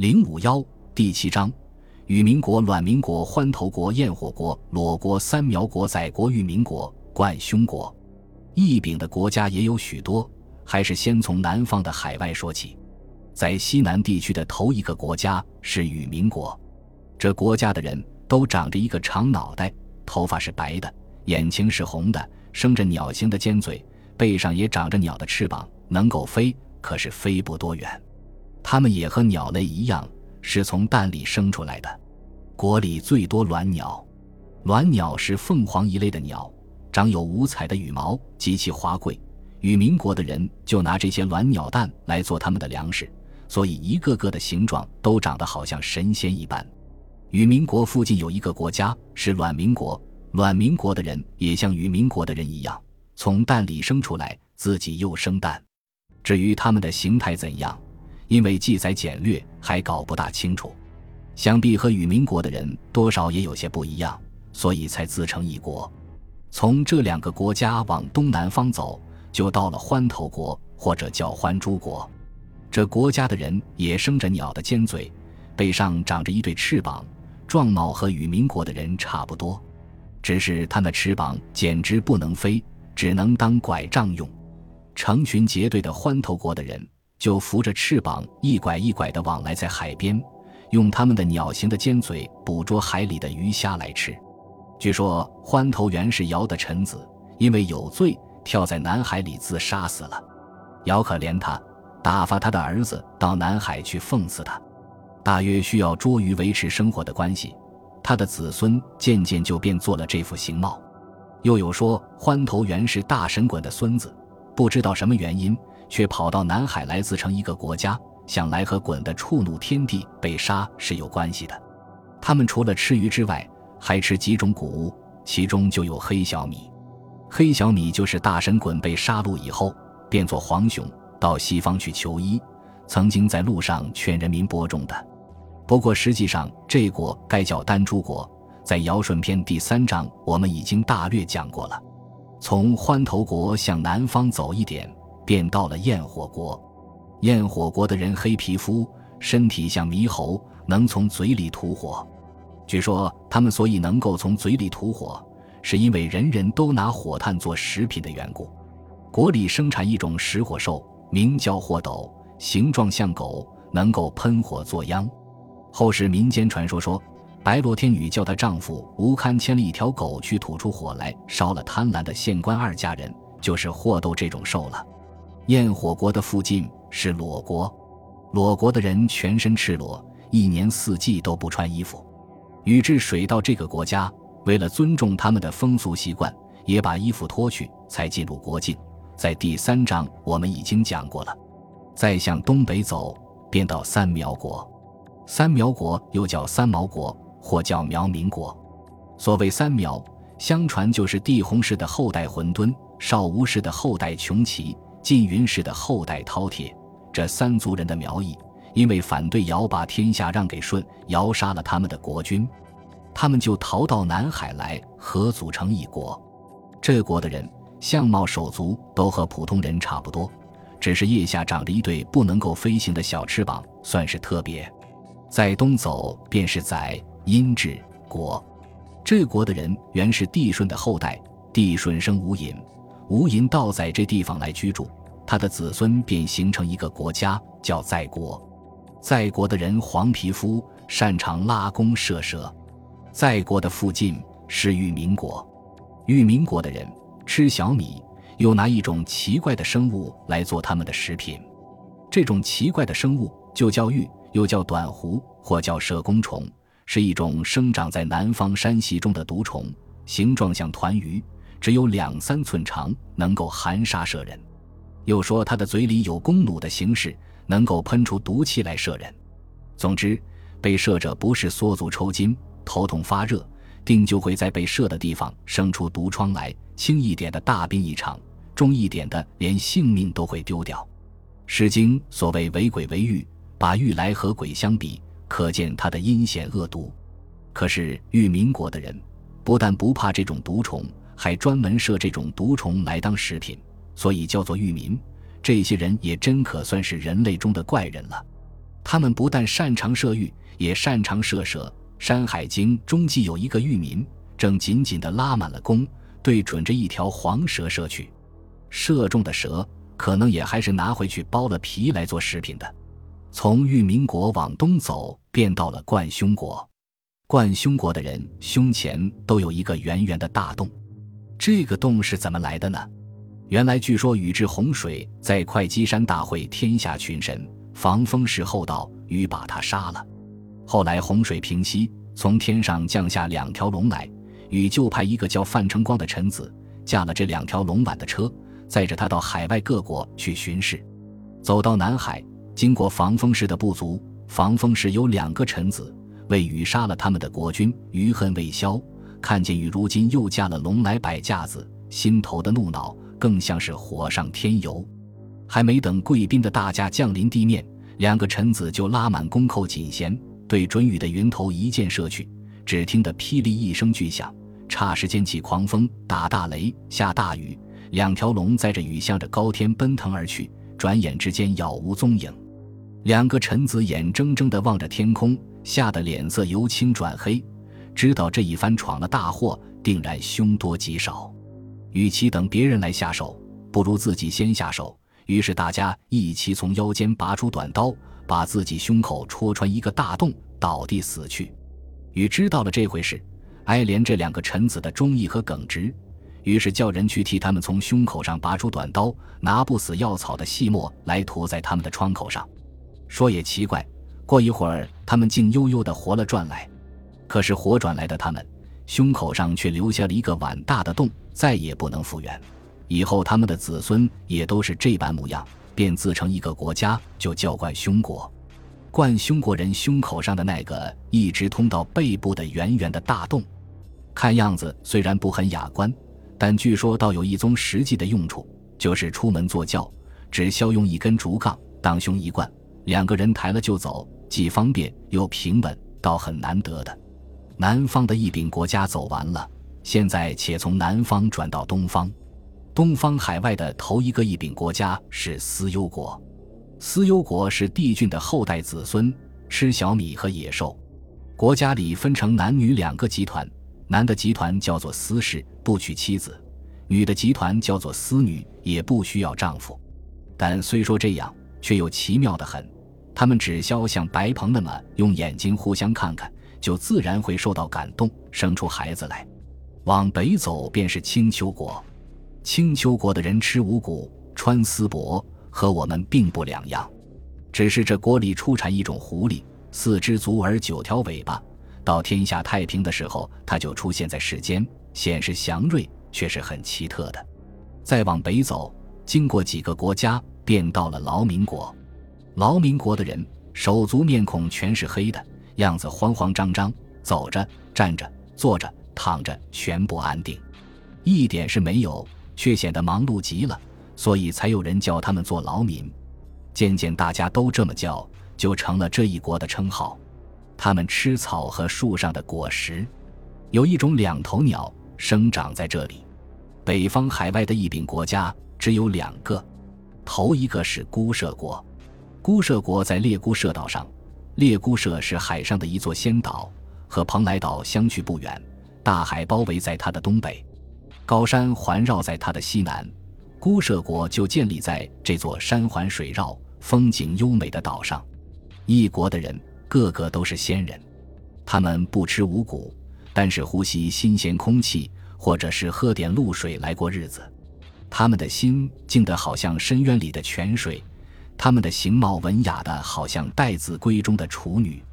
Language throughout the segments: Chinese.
零五幺第七章：与民国、阮民国、欢头国、焰火国、裸国、三苗国、宰国、裕民国、冠胸国。异禀的国家也有许多，还是先从南方的海外说起。在西南地区的头一个国家是与民国，这国家的人都长着一个长脑袋，头发是白的，眼睛是红的，生着鸟形的尖嘴，背上也长着鸟的翅膀，能够飞，可是飞不多远。它们也和鸟类一样，是从蛋里生出来的。国里最多卵鸟，卵鸟是凤凰一类的鸟，长有五彩的羽毛，极其华贵。与民国的人就拿这些卵鸟蛋来做他们的粮食，所以一个个的形状都长得好像神仙一般。与民国附近有一个国家是卵民国，卵民国的人也像与民国的人一样，从蛋里生出来，自己又生蛋。至于他们的形态怎样？因为记载简略，还搞不大清楚，想必和与民国的人多少也有些不一样，所以才自成一国。从这两个国家往东南方走，就到了欢头国，或者叫欢珠国。这国家的人也生着鸟的尖嘴，背上长着一对翅膀，状貌和与民国的人差不多，只是他那翅膀简直不能飞，只能当拐杖用。成群结队的欢头国的人。就扶着翅膀一拐一拐地往来在海边，用他们的鸟形的尖嘴捕捉海里的鱼虾来吃。据说欢头原是尧的臣子，因为有罪跳在南海里自杀死了。尧可怜他，打发他的儿子到南海去奉祀他。大约需要捉鱼维持生活的关系，他的子孙渐渐就变做了这副形貌。又有说欢头原是大神滚的孙子，不知道什么原因。却跑到南海来自成一个国家，想来和鲧的触怒天地被杀是有关系的。他们除了吃鱼之外，还吃几种谷物，其中就有黑小米。黑小米就是大神鲧被杀戮以后，变作黄熊到西方去求医，曾经在路上劝人民播种的。不过实际上这国该叫丹朱国，在《尧舜篇》第三章我们已经大略讲过了。从欢头国向南方走一点。便到了焰火国，焰火国的人黑皮肤，身体像猕猴，能从嘴里吐火。据说他们所以能够从嘴里吐火，是因为人人都拿火炭做食品的缘故。国里生产一种食火兽，名叫火斗，形状像狗，能够喷火作殃。后世民间传说说，白罗天女叫她丈夫吴堪牵了一条狗去吐出火来，烧了贪婪的县官二家人，就是火斗这种兽了。焰火国的附近是裸国，裸国的人全身赤裸，一年四季都不穿衣服。禹治水到这个国家，为了尊重他们的风俗习惯，也把衣服脱去，才进入国境。在第三章我们已经讲过了。再向东北走，便到三苗国。三苗国又叫三毛国，或叫苗民国。所谓三苗，相传就是帝弘氏的后代浑敦，少吴氏的后代穷奇。晋云氏的后代饕餮，这三族人的苗裔，因为反对尧把天下让给舜，尧杀了他们的国君，他们就逃到南海来，合组成一国。这国的人相貌手足都和普通人差不多，只是腋下长着一对不能够飞行的小翅膀，算是特别。在东走便是宰殷治国，这国的人原是帝舜的后代，帝舜生无隐。无银到在这地方来居住，他的子孙便形成一个国家，叫在国。在国的人黄皮肤，擅长拉弓射蛇。在国的附近是玉民国，玉民国的人吃小米，又拿一种奇怪的生物来做他们的食品。这种奇怪的生物就叫玉，又叫短狐，或叫蛇弓虫，是一种生长在南方山系中的毒虫，形状像团鱼。只有两三寸长，能够含沙射人。又说他的嘴里有弓弩的形式，能够喷出毒气来射人。总之，被射者不是缩足抽筋、头痛发热，定就会在被射的地方生出毒疮来。轻一点的大病一场，重一点的连性命都会丢掉。《诗经》所谓“为鬼为玉”，把玉来和鬼相比，可见它的阴险恶毒。可是玉民国的人不但不怕这种毒虫。还专门设这种毒虫来当食品，所以叫做玉民。这些人也真可算是人类中的怪人了。他们不但擅长射玉，也擅长射蛇。《山海经》中记有一个玉民，正紧紧地拉满了弓，对准着一条黄蛇射去。射中的蛇，可能也还是拿回去剥了皮来做食品的。从玉民国往东走，便到了冠胸国。冠胸国的人胸前都有一个圆圆的大洞，这个洞是怎么来的呢？原来据说禹治洪水，在会稽山大会天下群神，防风氏后到，禹把他杀了。后来洪水平息，从天上降下两条龙来，禹就派一个叫范成光的臣子驾了这两条龙碗的车，载着他到海外各国去巡视。走到南海，经过防风氏的部族，防风氏有两个臣子为禹杀了他们的国君，余恨未消，看见雨如今又驾了龙来摆架子，心头的怒恼更像是火上添油。还没等贵宾的大驾降临地面，两个臣子就拉满弓扣紧弦。对准雨的云头一箭射去，只听得霹雳一声巨响，霎时间起狂风，打大雷，下大雨。两条龙载着雨向着高天奔腾而去，转眼之间杳无踪影。两个臣子眼睁睁地望着天空，吓得脸色由青转黑，知道这一番闯了大祸，定然凶多吉少。与其等别人来下手，不如自己先下手。于是大家一齐从腰间拔出短刀。把自己胸口戳穿一个大洞，倒地死去。禹知道了这回事，哀怜这两个臣子的忠义和耿直，于是叫人去替他们从胸口上拔出短刀，拿不死药草的细末来涂在他们的创口上。说也奇怪，过一会儿，他们竟悠悠地活了转来。可是活转来的他们，胸口上却留下了一个碗大的洞，再也不能复原。以后他们的子孙也都是这般模样。便自成一个国家，就叫冠胸国。冠胸国人胸口上的那个一直通到背部的圆圆的大洞，看样子虽然不很雅观，但据说倒有一宗实际的用处，就是出门坐轿，只需要用一根竹杠当胸一贯，两个人抬了就走，既方便又平稳，倒很难得的。南方的一柄国家走完了，现在且从南方转到东方。东方海外的头一个一柄国家是思幽国，思幽国是帝俊的后代子孙，吃小米和野兽。国家里分成男女两个集团，男的集团叫做私氏，不娶妻子；女的集团叫做私女，也不需要丈夫。但虽说这样，却又奇妙的很。他们只需像白鹏那么用眼睛互相看看，就自然会受到感动，生出孩子来。往北走便是青丘国。青丘国的人吃五谷，穿丝帛，和我们并不两样，只是这国里出产一种狐狸，四只足而九条尾巴。到天下太平的时候，它就出现在世间，显示祥瑞，却是很奇特的。再往北走，经过几个国家，便到了劳民国。劳民国的人手足面孔全是黑的，样子慌慌张张，走着、站着、坐着、躺着，全不安定，一点是没有。却显得忙碌极了，所以才有人叫他们做劳民。渐渐大家都这么叫，就成了这一国的称号。他们吃草和树上的果实。有一种两头鸟生长在这里。北方海外的一柄国家只有两个，头一个是孤舍国。孤舍国在列孤舍岛上，列孤舍是海上的一座仙岛，和蓬莱岛相距不远，大海包围在它的东北。高山环绕在它的西南，孤舍国就建立在这座山环水绕、风景优美的岛上。一国的人个个都是仙人，他们不吃五谷，但是呼吸新鲜空气，或者是喝点露水来过日子。他们的心静得好像深渊里的泉水，他们的形貌文雅的好像待字闺中的处女。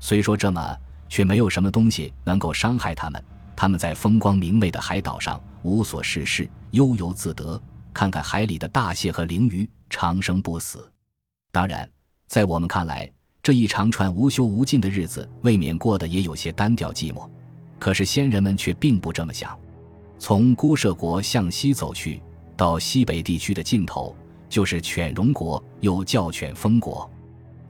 虽说这么，却没有什么东西能够伤害他们。他们在风光明媚的海岛上无所事事，悠游自得，看看海里的大蟹和鲮鱼，长生不死。当然，在我们看来，这一长串无休无尽的日子，未免过得也有些单调寂寞。可是仙人们却并不这么想。从孤舍国向西走去，到西北地区的尽头，就是犬戎国，又叫犬封国。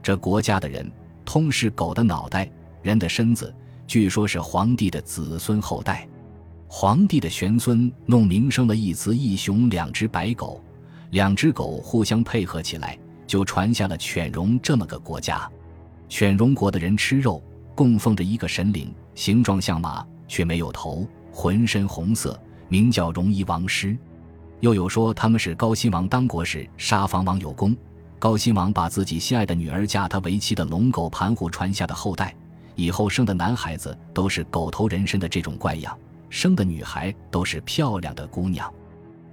这国家的人通是狗的脑袋，人的身子。据说是皇帝的子孙后代，皇帝的玄孙弄名生了一雌一雄两只白狗，两只狗互相配合起来，就传下了犬戎这么个国家。犬戎国的人吃肉，供奉着一个神灵，形状像马，却没有头，浑身红色，名叫戎夷王师。又有说他们是高辛王当国时杀房王有功，高辛王把自己心爱的女儿嫁他为妻的龙狗盘虎传下的后代，以后生的男孩子都是狗头人身的这种怪样，生的女孩都是漂亮的姑娘。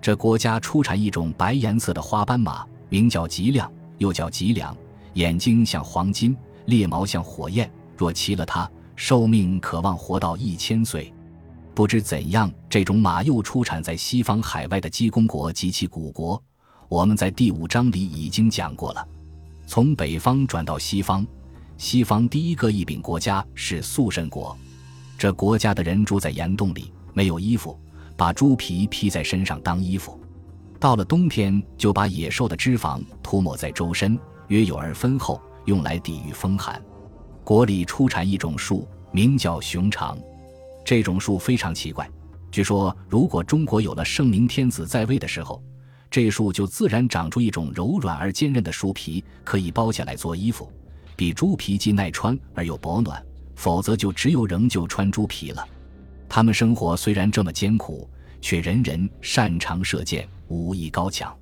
这国家出产一种白颜色的花斑马，名叫吉亮，又叫吉良，眼睛像黄金，猎毛像火焰。若骑了它，寿命可望活到一千岁。不知怎样，这种马又出产在西方海外的鸡公国及其古国。我们在第五章里已经讲过了。从北方转到西方，西方第一个异禀国家是肃慎国。这国家的人住在岩洞里，没有衣服，把猪皮披在身上当衣服。到了冬天，就把野兽的脂肪涂抹在周身，约有二分厚，用来抵御风寒。国里出产一种树，名叫熊长。这种树非常奇怪，据说如果中国有了圣明天子在位的时候，这树就自然长出一种柔软而坚韧的树皮，可以包下来做衣服，比猪皮既耐穿而又保暖。否则就只有仍旧穿猪皮了。他们生活虽然这么艰苦，却人人擅长射箭，武艺高强。